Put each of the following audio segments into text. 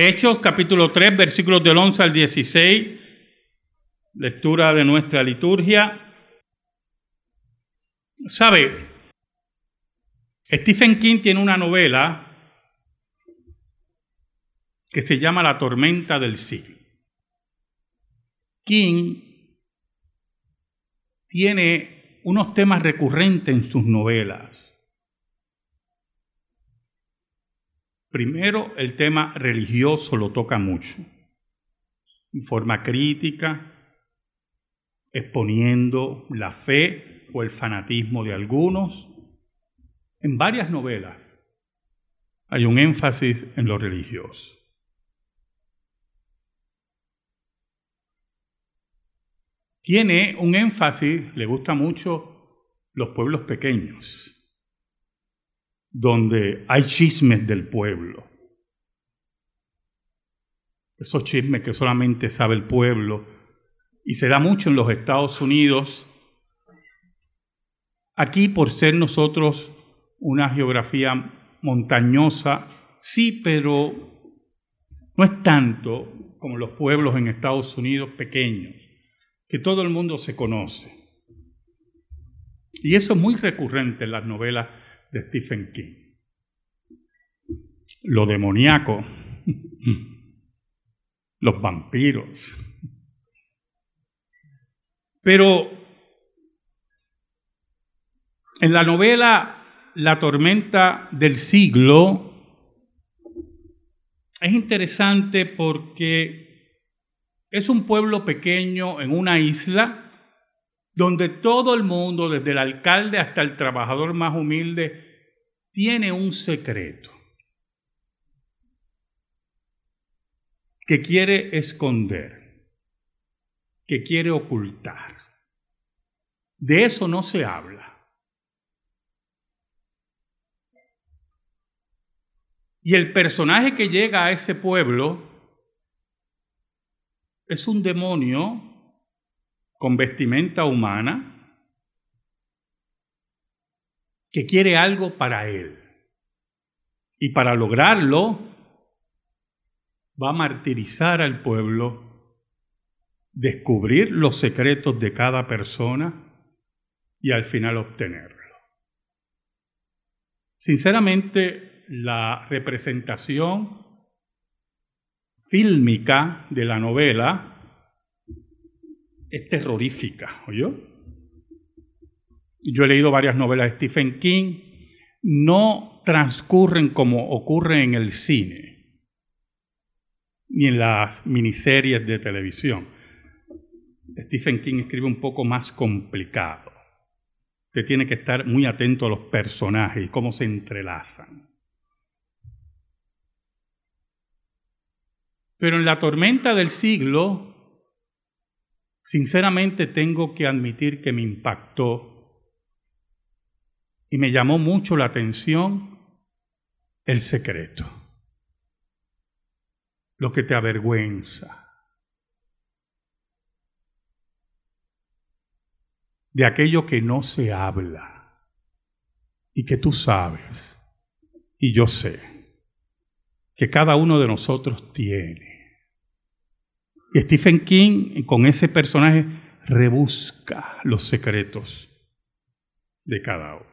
Hechos capítulo 3, versículos del 11 al 16, lectura de nuestra liturgia. ¿Sabe? Stephen King tiene una novela que se llama La tormenta del siglo. King tiene unos temas recurrentes en sus novelas. Primero, el tema religioso lo toca mucho, en forma crítica, exponiendo la fe o el fanatismo de algunos. En varias novelas hay un énfasis en lo religioso. Tiene un énfasis, le gusta mucho los pueblos pequeños donde hay chismes del pueblo. Esos chismes que solamente sabe el pueblo y se da mucho en los Estados Unidos. Aquí, por ser nosotros una geografía montañosa, sí, pero no es tanto como los pueblos en Estados Unidos pequeños, que todo el mundo se conoce. Y eso es muy recurrente en las novelas de Stephen King. Lo demoníaco, los vampiros. Pero en la novela La tormenta del siglo es interesante porque es un pueblo pequeño en una isla donde todo el mundo, desde el alcalde hasta el trabajador más humilde, tiene un secreto que quiere esconder, que quiere ocultar. De eso no se habla. Y el personaje que llega a ese pueblo es un demonio con vestimenta humana que quiere algo para él. Y para lograrlo va a martirizar al pueblo, descubrir los secretos de cada persona y al final obtenerlo. Sinceramente, la representación fílmica de la novela es terrorífica, ¿oyó? Yo he leído varias novelas de Stephen King, no transcurren como ocurre en el cine, ni en las miniseries de televisión. Stephen King escribe un poco más complicado. Usted tiene que estar muy atento a los personajes y cómo se entrelazan. Pero en la tormenta del siglo, Sinceramente tengo que admitir que me impactó y me llamó mucho la atención el secreto, lo que te avergüenza, de aquello que no se habla y que tú sabes y yo sé que cada uno de nosotros tiene. Stephen King con ese personaje rebusca los secretos de cada uno.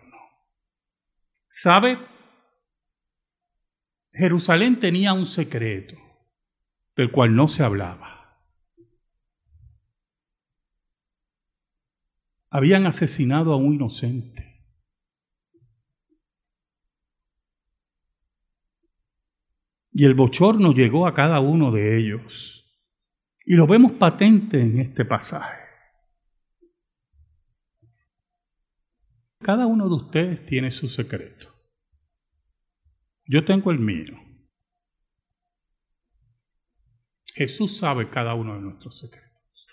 ¿Sabe? Jerusalén tenía un secreto del cual no se hablaba. Habían asesinado a un inocente. Y el bochorno llegó a cada uno de ellos. Y lo vemos patente en este pasaje. Cada uno de ustedes tiene su secreto. Yo tengo el mío. Jesús sabe cada uno de nuestros secretos.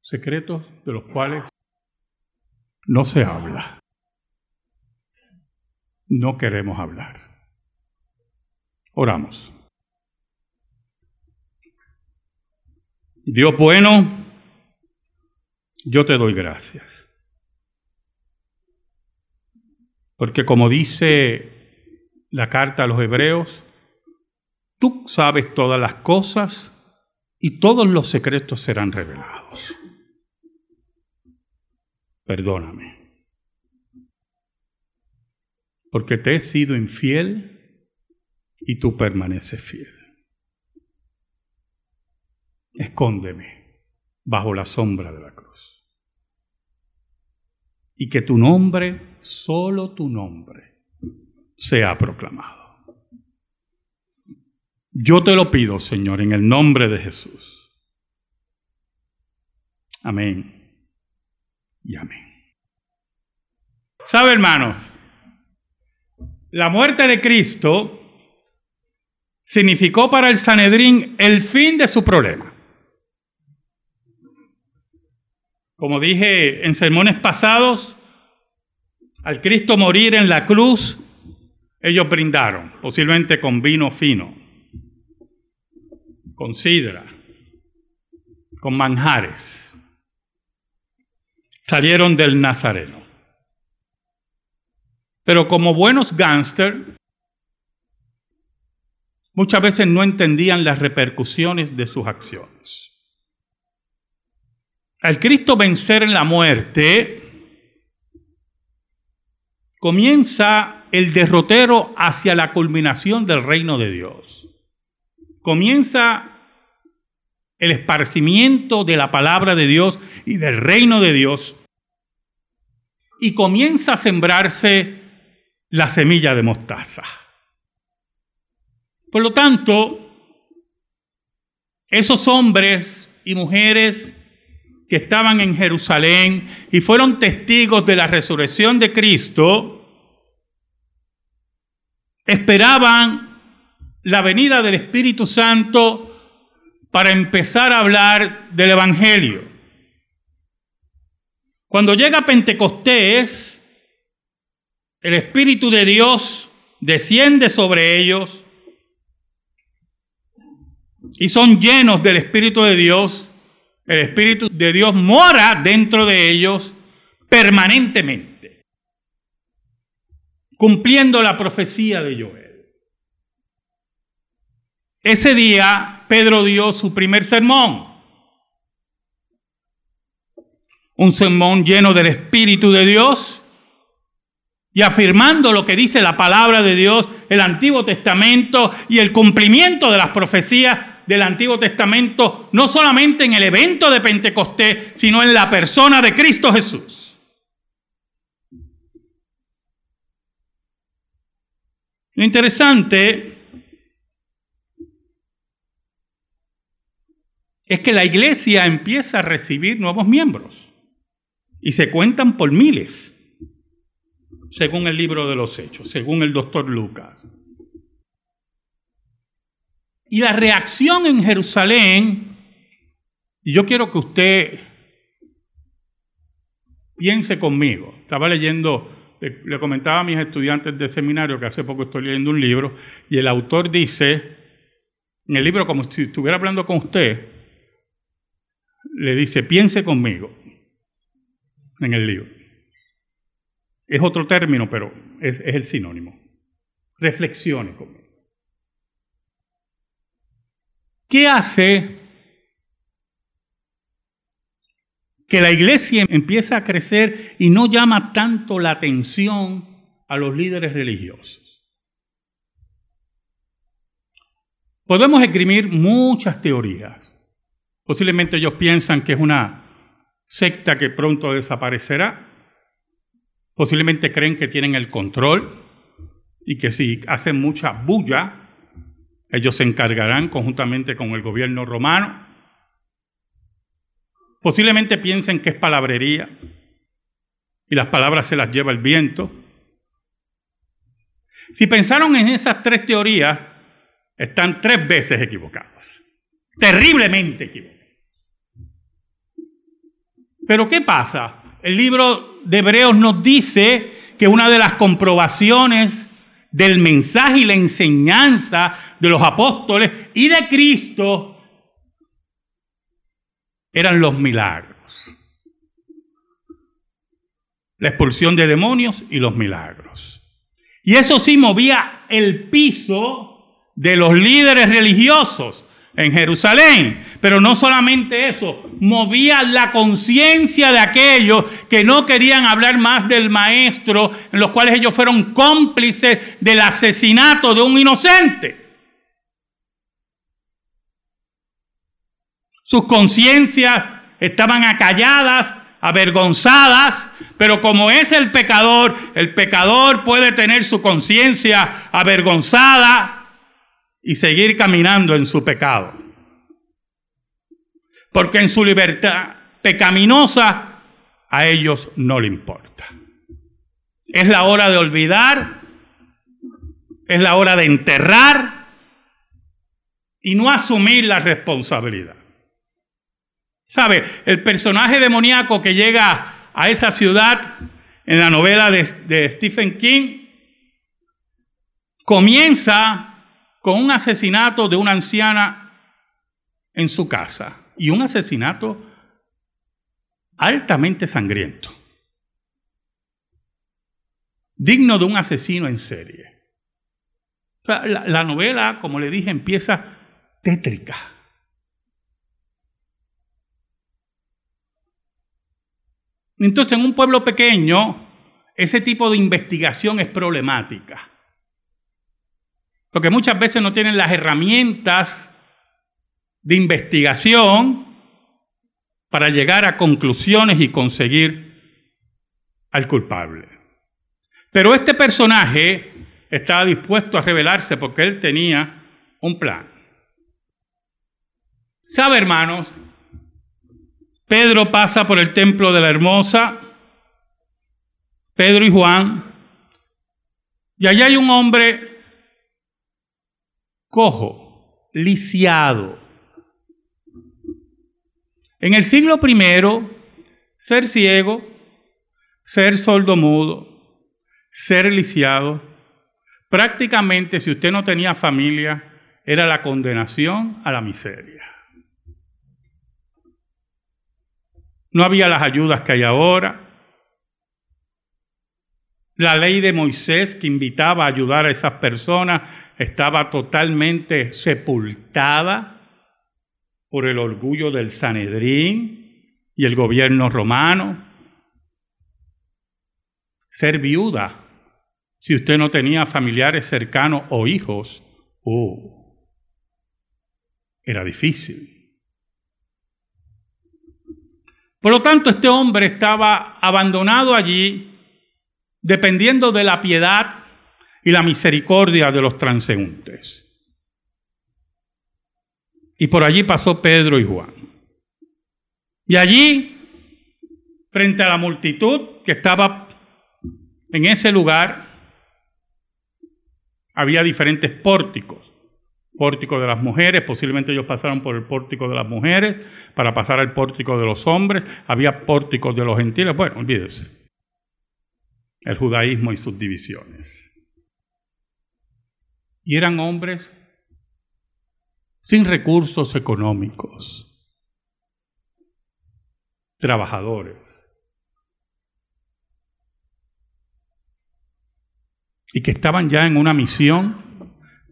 Secretos de los cuales no se habla. No queremos hablar. Oramos. Dios bueno, yo te doy gracias. Porque como dice la carta a los hebreos, tú sabes todas las cosas y todos los secretos serán revelados. Perdóname. Porque te he sido infiel y tú permaneces fiel. Escóndeme bajo la sombra de la cruz. Y que tu nombre, solo tu nombre, sea proclamado. Yo te lo pido, Señor, en el nombre de Jesús. Amén. Y amén. ¿Sabe, hermanos? La muerte de Cristo significó para el Sanedrín el fin de su problema. Como dije en sermones pasados, al Cristo morir en la cruz, ellos brindaron, posiblemente con vino fino con sidra, con manjares. Salieron del Nazareno. Pero como buenos gángster, muchas veces no entendían las repercusiones de sus acciones. Al Cristo vencer en la muerte, comienza el derrotero hacia la culminación del reino de Dios comienza el esparcimiento de la palabra de Dios y del reino de Dios y comienza a sembrarse la semilla de mostaza. Por lo tanto, esos hombres y mujeres que estaban en Jerusalén y fueron testigos de la resurrección de Cristo, esperaban la venida del Espíritu Santo para empezar a hablar del Evangelio. Cuando llega Pentecostés, el Espíritu de Dios desciende sobre ellos y son llenos del Espíritu de Dios. El Espíritu de Dios mora dentro de ellos permanentemente, cumpliendo la profecía de Joel. Ese día Pedro dio su primer sermón. Un sermón lleno del Espíritu de Dios y afirmando lo que dice la palabra de Dios, el Antiguo Testamento y el cumplimiento de las profecías del Antiguo Testamento, no solamente en el evento de Pentecostés, sino en la persona de Cristo Jesús. Lo interesante es que la iglesia empieza a recibir nuevos miembros y se cuentan por miles, según el libro de los Hechos, según el doctor Lucas. Y la reacción en Jerusalén, y yo quiero que usted piense conmigo, estaba leyendo, le, comentaba a mis estudiantes de seminario que hace poco estoy leyendo un libro, y el autor dice, en el libro como si estuviera hablando con usted, le dice, piense conmigo en el libro. Es otro término, pero es, es el sinónimo. Reflexione conmigo. ¿Qué hace que la iglesia empiece a crecer y no llama tanto la atención a los líderes religiosos? Podemos escribir muchas teorías. Posiblemente ellos piensan que es una secta que pronto desaparecerá. Posiblemente creen que tienen el control y que si hacen mucha bulla, ellos se encargarán conjuntamente con el gobierno romano. Posiblemente piensen que es palabrería y las palabras se las lleva el viento. Si pensaron en esas tres teorías, están tres veces equivocados, terriblemente equivocados. Pero ¿qué pasa? El libro de Hebreos nos dice que una de las comprobaciones del mensaje y la enseñanza de los apóstoles y de Cristo eran los milagros. la expulsión de demonios y los milagros. Y eso sí movía el piso de los líderes religiosos en Jerusalén. Pero no solamente eso, movía la conciencia de aquellos que no querían hablar más del maestro, en los cuales ellos fueron cómplices del asesinato de un inocente. Sus conciencias estaban acalladas, avergonzadas, pero como es el pecador, el pecador puede tener su conciencia avergonzada y seguir caminando en su pecado. Porque en su libertad pecaminosa a ellos no le importa. Es la hora de olvidar, es la hora de enterrar y no asumir la responsabilidad. ¿Sabe? El personaje demoníaco que llega a esa ciudad en la novela de, Stephen King comienza con un asesinato de una anciana en su casa y un asesinato altamente sangriento, digno de un asesino en serie. la novela, como le dije, empieza tétrica. Entonces, en un pueblo pequeño, ese tipo de investigación es problemática. Porque muchas veces no tienen las herramientas de investigación para llegar a conclusiones y conseguir al culpable. Pero este personaje estaba dispuesto a revelarse porque él tenía un plan. ¿Sabe, hermanos? Pedro pasa por el templo de la hermosa, Pedro y Juan, y allá hay un hombre cojo, lisiado. En el siglo primero, ser ciego, ser sordomudo, ser lisiado, prácticamente si usted no tenía familia, era la condenación a la miseria. No había las ayudas que hay ahora. La ley de Moisés que invitaba a ayudar a esas personas estaba totalmente sepultada por el orgullo del Sanedrín y el gobierno romano. Ser viuda, si usted no tenía familiares cercanos o hijos, oh, era difícil. Por lo tanto, este hombre estaba abandonado allí, dependiendo de la piedad y la misericordia de los transeúntes. Y por allí pasó Pedro y Juan. Y allí, frente a la multitud que estaba en ese lugar, había diferentes pórticos pórtico de las mujeres, posiblemente ellos pasaron por el pórtico de las mujeres para pasar al pórtico de los hombres, había pórticos de los gentiles, bueno, olvídese. El judaísmo y sus divisiones. Y eran hombres sin recursos económicos, trabajadores. Y que estaban ya en una misión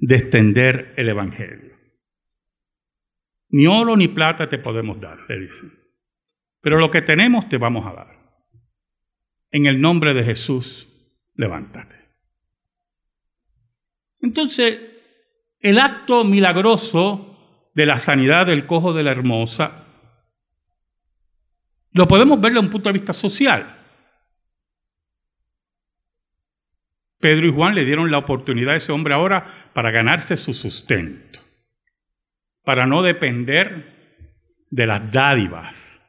de extender el Evangelio. Ni oro ni plata te podemos dar, le dice. Pero lo que tenemos te vamos a dar. En el nombre de Jesús, levántate. Entonces, el acto milagroso de la sanidad del cojo de la hermosa, lo podemos ver desde un punto de vista social. Pedro y Juan le dieron la oportunidad a ese hombre ahora para ganarse su sustento, para no depender de las dádivas.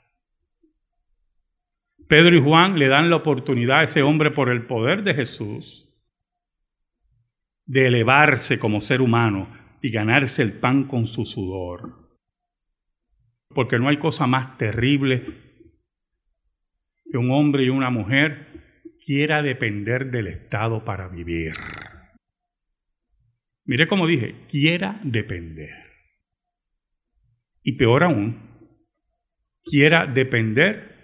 Pedro y Juan le dan la oportunidad a ese hombre por el poder de Jesús de elevarse como ser humano y ganarse el pan con su sudor. Porque no hay cosa más terrible que un hombre y una mujer quiera depender del Estado para vivir. Mire como dije, quiera depender. Y peor aún, quiera depender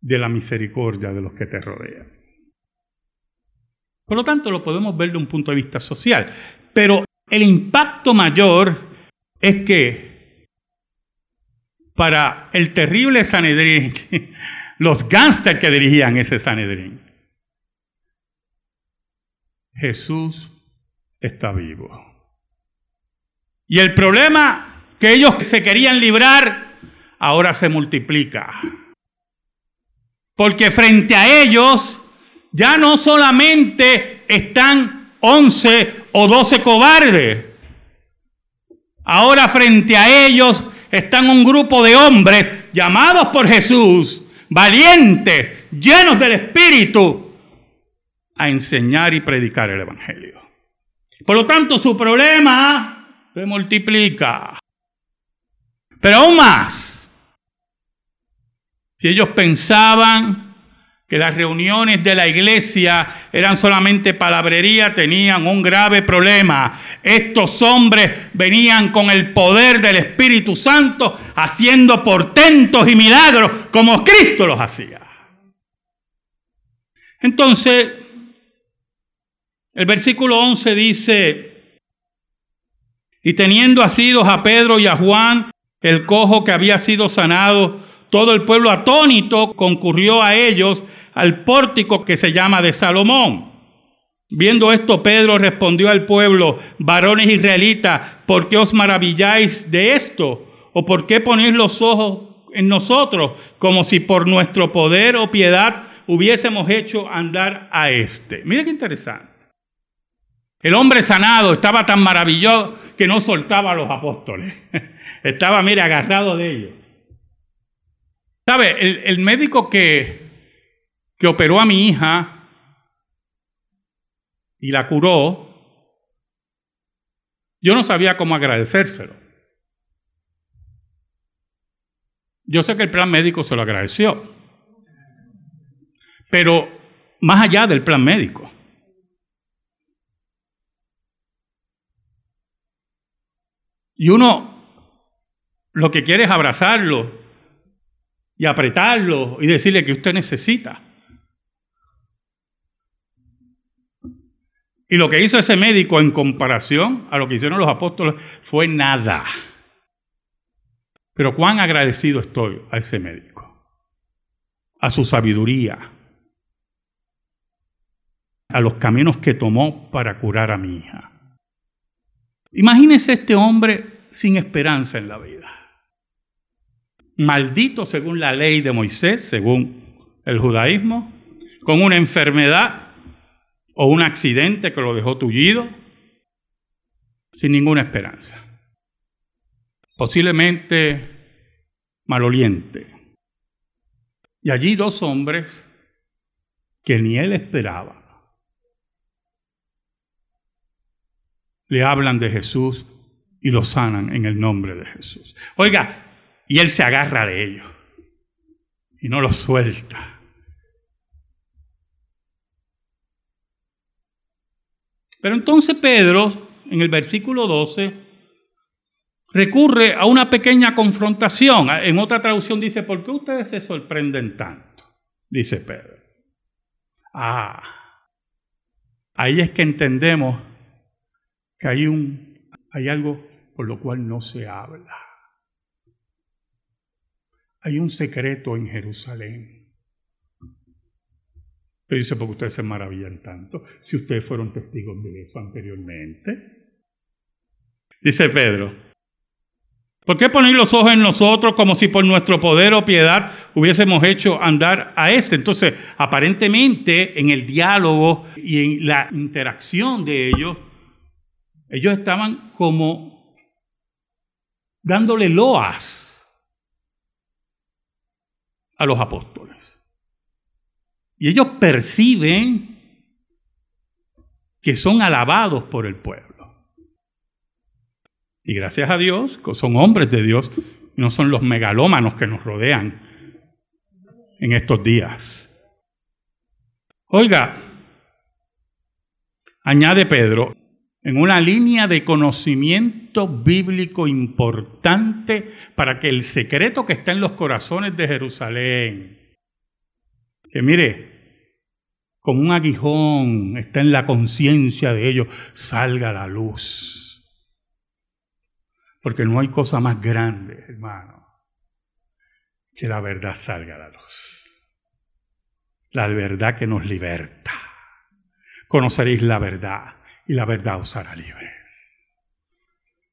de la misericordia de los que te rodean. Por lo tanto, lo podemos ver de un punto de vista social. Pero el impacto mayor es que para el terrible Sanedrín, los gángsters que dirigían ese Sanedrín, Jesús está vivo. Y el problema que ellos se querían librar ahora se multiplica. Porque frente a ellos ya no solamente están 11 o 12 cobardes, ahora frente a ellos están un grupo de hombres llamados por Jesús, valientes, llenos del Espíritu, a enseñar y predicar el Evangelio. Por lo tanto, su problema se multiplica. Pero aún más, si ellos pensaban que las reuniones de la iglesia eran solamente palabrería, tenían un grave problema. Estos hombres venían con el poder del Espíritu Santo haciendo portentos y milagros como Cristo los hacía. Entonces, el versículo 11 dice, y teniendo asidos a Pedro y a Juan, el cojo que había sido sanado, todo el pueblo atónito concurrió a ellos al pórtico que se llama de Salomón. Viendo esto, Pedro respondió al pueblo, varones israelitas, ¿por qué os maravilláis de esto? ¿O por qué ponéis los ojos en nosotros como si por nuestro poder o piedad hubiésemos hecho andar a este? Mira qué interesante. El hombre sanado estaba tan maravilloso que no soltaba a los apóstoles. Estaba, mire, agarrado de ellos. ¿Sabe? El, médico que que operó a mi hija y la curó, yo no sabía cómo agradecérselo. Yo sé que el plan médico se lo agradeció, pero más allá del plan médico. Y uno lo que quiere es abrazarlo y apretarlo y decirle que usted necesita. Y lo que hizo ese médico en comparación a lo que hicieron los apóstoles fue nada. Pero cuán agradecido estoy a ese médico, a su sabiduría, a los caminos que tomó para curar a mi hija. Imagínese este hombre sin esperanza en la vida. Maldito según la ley de Moisés, según el judaísmo, con una enfermedad o un accidente que lo dejó tullido, sin ninguna esperanza. Posiblemente maloliente. Y allí dos hombres que ni él esperaba le hablan de Jesús y lo sanan en el nombre de Jesús. Oiga, y él se agarra de ellos y no lo suelta. Pero entonces Pedro, en el versículo 12, recurre a una pequeña confrontación. En otra traducción dice, ¿por qué ustedes se sorprenden tanto? Dice Pedro. Ah, ahí es que entendemos que hay, un, hay algo por lo cual no se habla. Hay un secreto en Jerusalén. Pero dice, porque ustedes se maravillan tanto, si ustedes fueron testigos de eso anteriormente. Dice Pedro, ¿por qué poner los ojos en nosotros como si por nuestro poder o piedad hubiésemos hecho andar a este? Entonces, aparentemente en el diálogo y en la interacción de ellos, ellos estaban como dándole loas a los apóstoles. Y ellos perciben que son alabados por el pueblo. Y gracias a Dios, son hombres de Dios, no son los megalómanos que nos rodean en estos días. Oiga, añade Pedro, en una línea de conocimiento bíblico importante para que el secreto que está en los corazones de Jerusalén que mire, como un aguijón está en la conciencia de ellos, salga la luz. Porque no hay cosa más grande, hermano, que la verdad salga a la luz. La verdad que nos liberta. Conoceréis la verdad y la verdad os hará libres.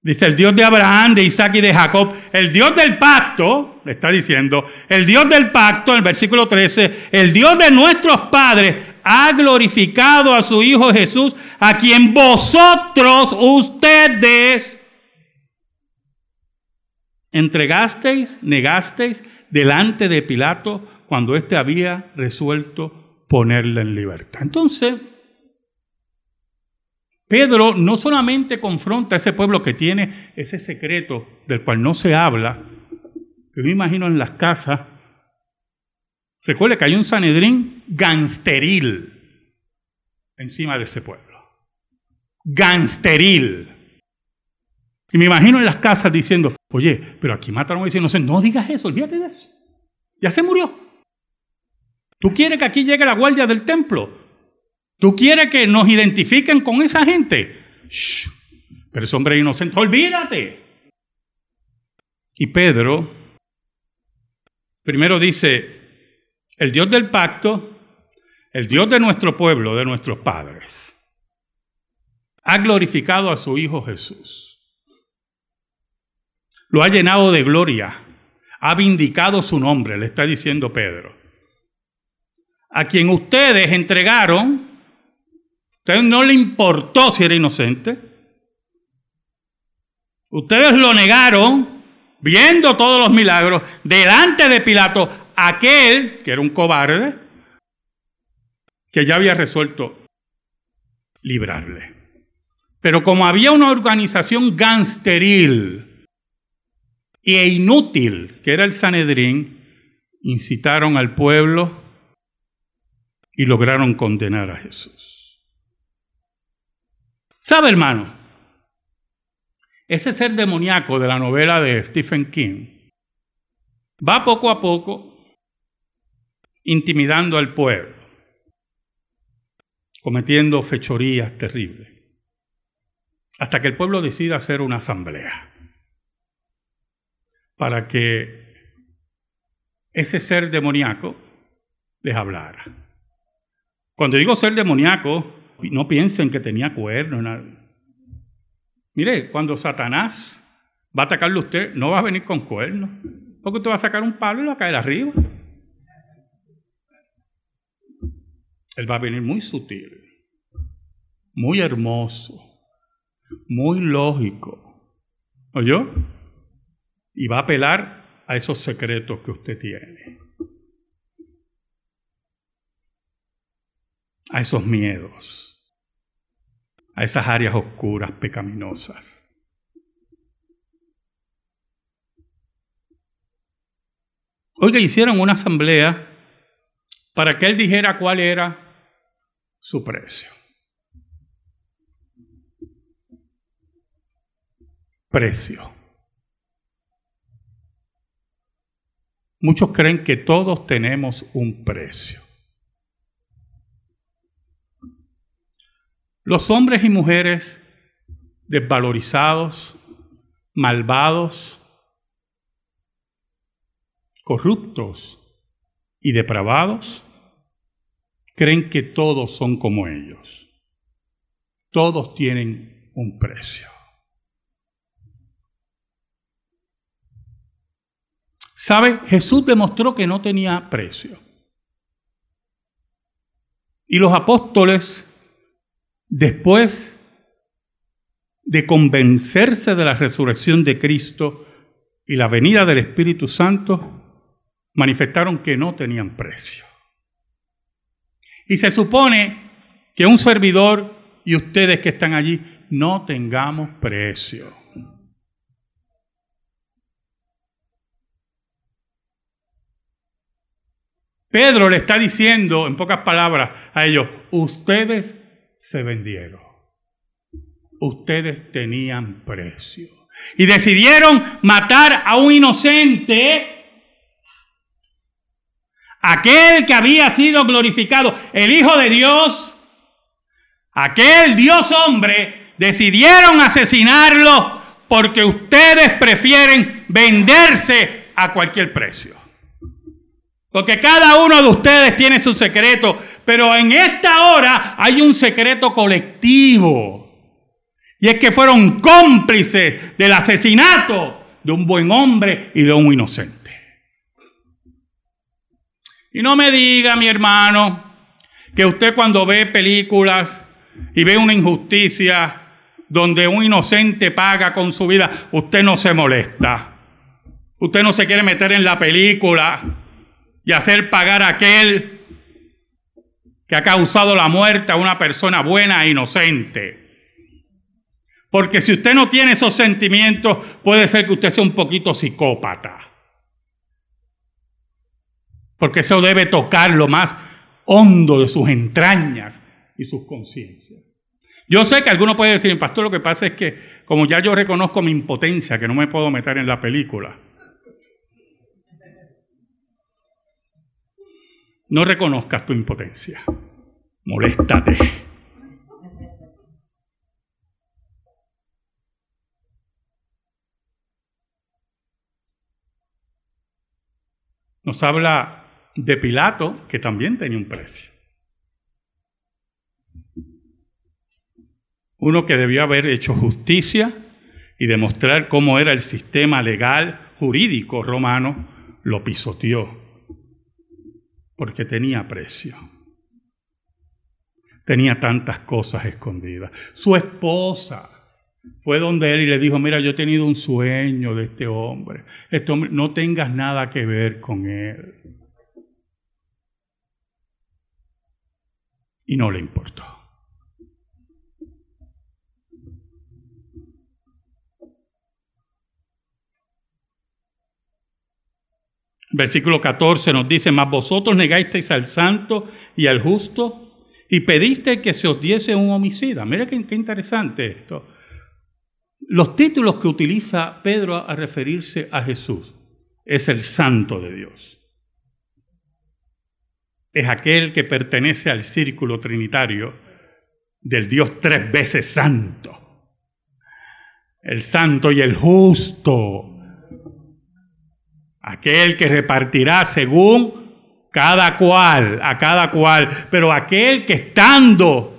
Dice el Dios de Abraham, de Isaac y de Jacob, el Dios del pacto, le está diciendo, el Dios del pacto, en el versículo 13, el Dios de nuestros padres ha glorificado a su Hijo Jesús, a quien vosotros, ustedes, entregasteis, negasteis delante de Pilato cuando éste había resuelto ponerle en libertad. Entonces, Pedro no solamente confronta a ese pueblo que tiene ese secreto del cual no se habla, que me imagino en las casas, recuerde que hay un Sanedrín gangsteril encima de ese pueblo. Gangsteril. Y me imagino en las casas diciendo, oye, pero aquí mataron a ese No digas eso, olvídate de eso. Ya se murió. ¿Tú quieres que aquí llegue la guardia del templo? ¿Tú quieres que nos identifiquen con esa gente? Shh, pero ese hombre inocente, olvídate. Y Pedro primero dice, el Dios del pacto, el Dios de nuestro pueblo, de nuestros padres, ha glorificado a su Hijo Jesús lo ha llenado de gloria, ha vindicado su nombre, le está diciendo Pedro. A quien ustedes entregaron, ustedes no le importó si era inocente, ustedes lo negaron, viendo todos los milagros, delante de Pilato, aquel que era un cobarde, que ya había resuelto librarle. Pero como había una organización gangsteril, e inútil, que era el Sanedrín, incitaron al pueblo y lograron condenar a Jesús. ¿Sabe, hermano? Ese ser demoníaco de la novela de Stephen King va poco a poco intimidando al pueblo, cometiendo fechorías terribles, hasta que el pueblo decida hacer una asamblea para que ese ser demoníaco les hablara. Cuando digo ser demoníaco, no piensen que tenía cuernos. Mire, cuando Satanás va a atacarle a usted, no va a venir con cuernos, porque usted va a sacar un palo y va a caer arriba. Él va a venir muy sutil, muy hermoso, muy lógico. ¿Oyó? y va a apelar a esos secretos que usted tiene, a esos miedos, a esas áreas oscuras, pecaminosas. Oiga, hicieron una asamblea para que él dijera cuál era su precio. Precio. Muchos creen que todos tenemos un precio. Los hombres y mujeres desvalorizados, malvados, corruptos y depravados, creen que todos son como ellos. Todos tienen un precio. ¿Sabe? Jesús demostró que no tenía precio. Y los apóstoles, después de convencerse de la resurrección de Cristo y la venida del Espíritu Santo, manifestaron que no tenían precio. Y se supone que un servidor y ustedes que están allí no tengamos precio. Pedro le está diciendo, en pocas palabras, a ellos, ustedes se vendieron. Ustedes tenían precio. Y decidieron matar a un inocente aquel que había sido glorificado, el Hijo de Dios, aquel Dios hombre, decidieron asesinarlo porque ustedes prefieren venderse a cualquier precio. Porque cada uno de ustedes tiene su secreto, pero en esta hora hay un secreto colectivo. Y es que fueron cómplices del asesinato de un buen hombre y de un inocente. Y no me diga, mi hermano, que usted cuando ve películas y ve una injusticia donde un inocente paga con su vida, usted no se molesta. Usted no se quiere meter en la película y hacer pagar a aquel que ha causado la muerte a una persona buena e inocente. Porque si usted no tiene esos sentimientos, puede ser que usted sea un poquito psicópata porque eso debe tocar lo más hondo de sus entrañas y sus conciencias. Yo sé que alguno puede decir, pastor, lo que pasa es que como ya yo reconozco mi impotencia, que no me puedo meter en la película, no reconozcas tu impotencia, moléstate. Nos habla de Pilato, que también tenía un precio. Uno que debió haber hecho justicia y demostrar cómo era el sistema legal jurídico romano, lo pisoteó, porque tenía precio. Tenía tantas cosas escondidas. Su esposa fue donde él y le dijo, mira, yo he tenido un sueño de este hombre. Este hombre, no tengas nada que ver con él. y no le importó. Versículo 14 nos dice, mas vosotros negasteis al santo y al justo y pediste que se os diese un homicida. Mira qué, qué interesante esto. Los títulos que utiliza Pedro a referirse a Jesús es el santo de Dios es aquel que pertenece al círculo trinitario del Dios tres veces santo. El santo y el justo. Aquel que repartirá según cada cual, a cada cual, pero aquel que estando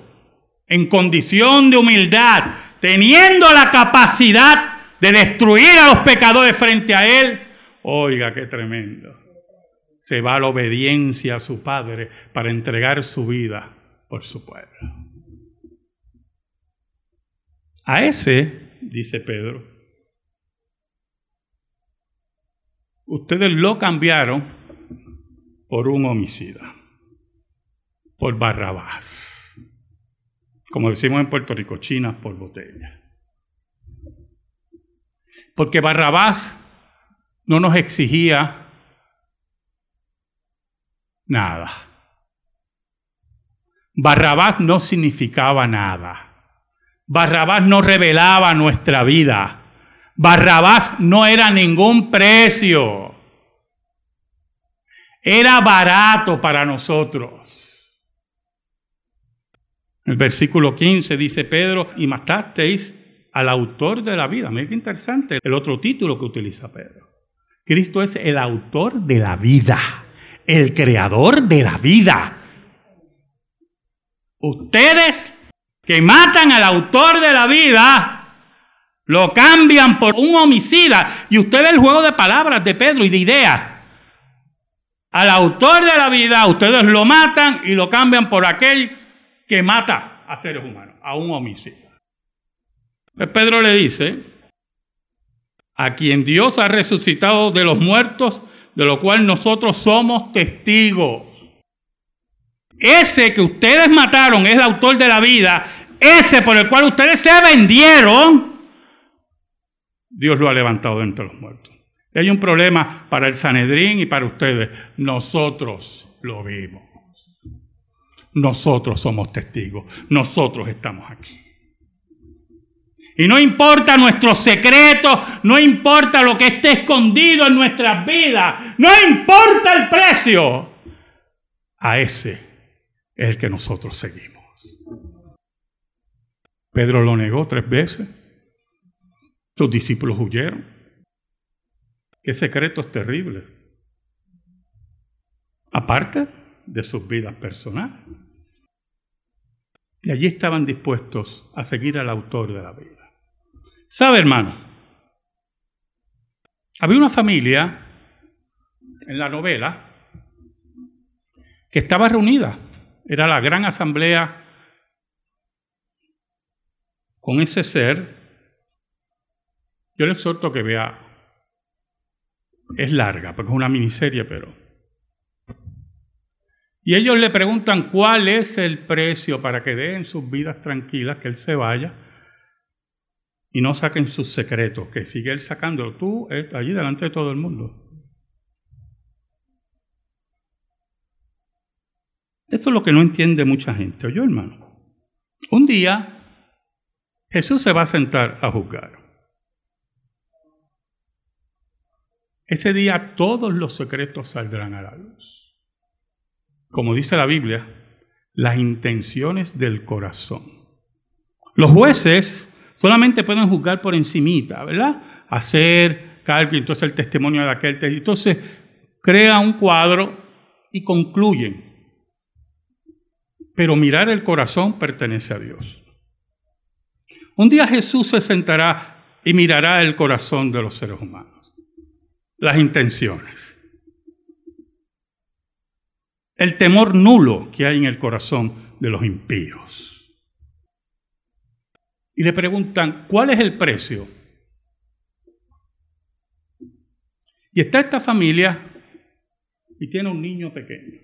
en condición de humildad, teniendo la capacidad de destruir a los pecadores frente a él, oiga qué tremendo se va a la obediencia a su Padre para entregar su vida por su pueblo. A ese, dice Pedro, ustedes lo cambiaron por un homicida, por Barrabás. Como decimos en Puerto Rico, chinas por botella. Porque Barrabás no nos exigía nada. Barrabás no significaba nada. Barrabás no revelaba nuestra vida. Barrabás no era ningún precio. Era barato para nosotros. El versículo 15 dice Pedro, y matasteis al autor de la vida. Mira qué interesante el otro título que utiliza Pedro. Cristo es el autor de la vida el creador de la vida. Ustedes que matan al autor de la vida, lo cambian por un homicida. Y usted ve el juego de palabras de Pedro y de ideas. Al autor de la vida, ustedes lo matan y lo cambian por aquel que mata a seres humanos, a un homicida. Pues Pedro le dice, a quien Dios ha resucitado de los muertos, de lo cual nosotros somos testigos. Ese que ustedes mataron es el autor de la vida, ese por el cual ustedes se vendieron, Dios lo ha levantado de entre los muertos. Hay un problema para el Sanedrín y para ustedes. Nosotros lo vimos. Nosotros somos testigos. Nosotros estamos aquí. Y no importa nuestros secretos, no importa lo que esté escondido en nuestras vidas, no importa el precio. A ese es el que nosotros seguimos. Pedro lo negó tres veces. Sus discípulos huyeron. Qué secretos terribles. Aparte de sus vidas personales. Y allí estaban dispuestos a seguir al autor de la vida. ¿Sabe, hermano? Había una familia en la novela que estaba reunida. Era la gran asamblea con ese ser. Yo le exhorto que vea, es larga, porque es una miniserie, pero... Y ellos le preguntan cuál es el precio para que den sus vidas tranquilas, que Él se vaya y no saquen sus secretos, que sigue Él sacándolo. Tú, eh, allí delante de todo el mundo. Esto es lo que no entiende mucha gente. Oye, hermano. Un día Jesús se va a sentar a juzgar. Ese día todos los secretos saldrán a la luz. Como dice la Biblia, las intenciones del corazón. Los jueces solamente pueden juzgar por encimita, ¿verdad? Hacer cálculo, entonces el testimonio de aquel, entonces crea un cuadro y concluyen pero mirar el corazón pertenece a Dios. Un día Jesús se sentará y mirará el corazón de los seres humanos, las intenciones, el temor nulo que hay en el corazón de los impíos. Y le preguntan, ¿cuál es el precio? Y está esta familia y tiene un niño pequeño.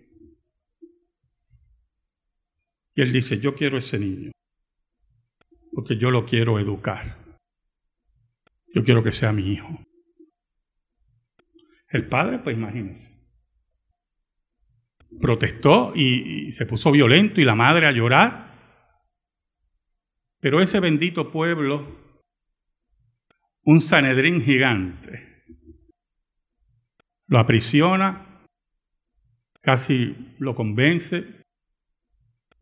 Y él dice, yo quiero ese niño, porque yo lo quiero educar. Yo quiero que sea mi hijo. El padre, pues imagínense, protestó y, se puso violento y la madre a llorar. Pero ese bendito pueblo, un Sanedrín gigante, lo aprisiona, casi lo convence,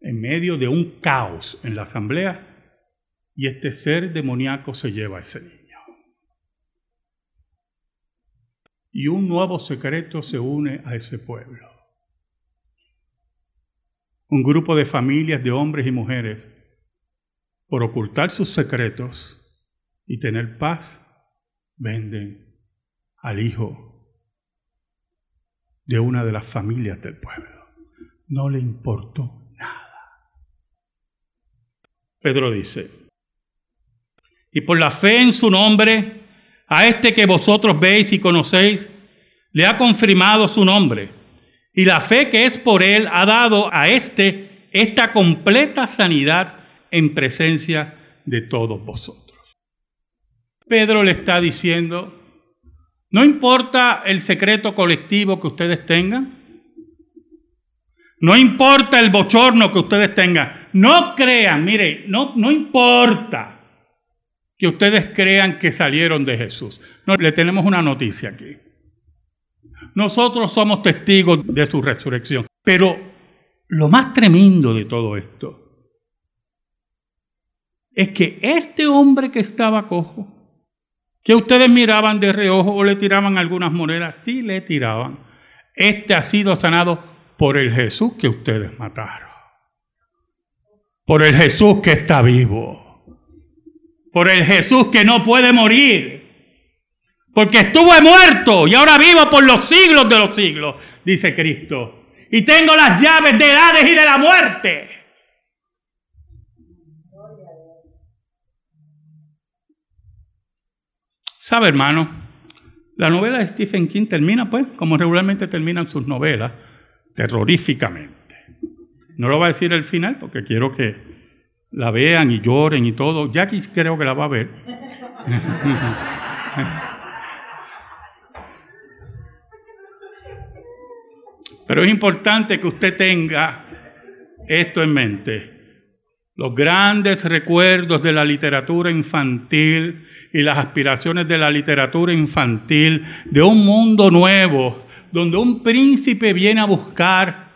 en medio de un caos en la asamblea y este ser demoníaco se lleva a ese niño. Y un nuevo secreto se une a ese pueblo. Un grupo de familias de hombres y mujeres, por ocultar sus secretos y tener paz, venden al hijo de una de las familias del pueblo. No le importó Pedro dice, y por la fe en su nombre, a este que vosotros veis y conocéis, le ha confirmado su nombre. Y la fe que es por él ha dado a este esta completa sanidad en presencia de todos vosotros. Pedro le está diciendo, no importa el secreto colectivo que ustedes tengan, no importa el bochorno que ustedes tengan. No crean, mire, no, no importa que ustedes crean que salieron de Jesús. No, le tenemos una noticia aquí. Nosotros somos testigos de su resurrección. Pero lo más tremendo de todo esto es que este hombre que estaba cojo, que ustedes miraban de reojo o le tiraban algunas monedas, sí le tiraban, este ha sido sanado por el Jesús que ustedes mataron. Por el Jesús que está vivo. Por el Jesús que no puede morir. Porque estuve muerto y ahora vivo por los siglos de los siglos, dice Cristo. Y tengo las llaves del Hades y de la muerte. ¿Sabe, hermano? La novela de Stephen King termina, pues, como regularmente terminan sus novelas, terroríficamente. No lo va a decir el final porque quiero que la vean y lloren y todo. Jackie creo que la va a ver. Pero es importante que usted tenga esto en mente. Los grandes recuerdos de la literatura infantil y las aspiraciones de la literatura infantil de un mundo nuevo donde un príncipe viene a buscar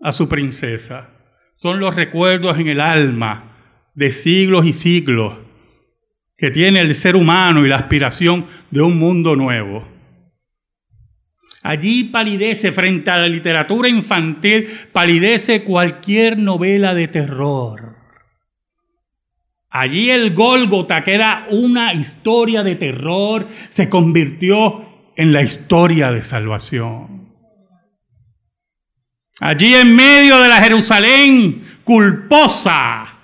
a su princesa. Son los recuerdos en el alma de siglos y siglos que tiene el ser humano y la aspiración de un mundo nuevo. Allí palidece frente a la literatura infantil, palidece cualquier novela de terror. Allí el Gólgota, que era una historia de terror, se convirtió en la historia de salvación. Allí en medio de la Jerusalén culposa,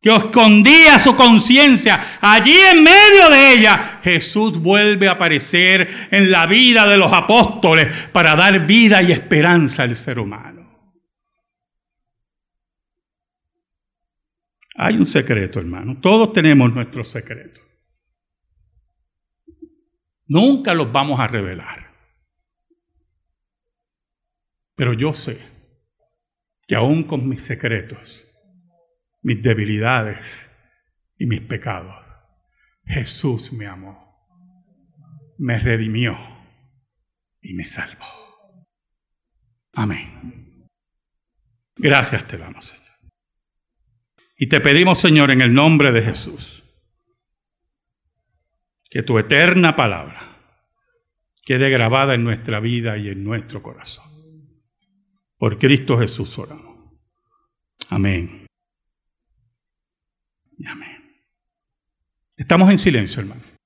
que escondía su conciencia, allí en medio de ella, Jesús vuelve a aparecer en la vida de los apóstoles para dar vida y esperanza al ser humano. Hay un secreto, hermano. Todos tenemos nuestros secretos. Nunca los vamos a revelar. Pero yo sé que aún con mis secretos, mis debilidades y mis pecados, Jesús me amó, me redimió y me salvó. Amén. Gracias te damos, Señor. Y te pedimos, Señor, en el nombre de Jesús, que tu eterna palabra quede grabada en nuestra vida y en nuestro corazón. Por Cristo Jesús oramos. Amén. Y amén. Estamos en silencio, hermano.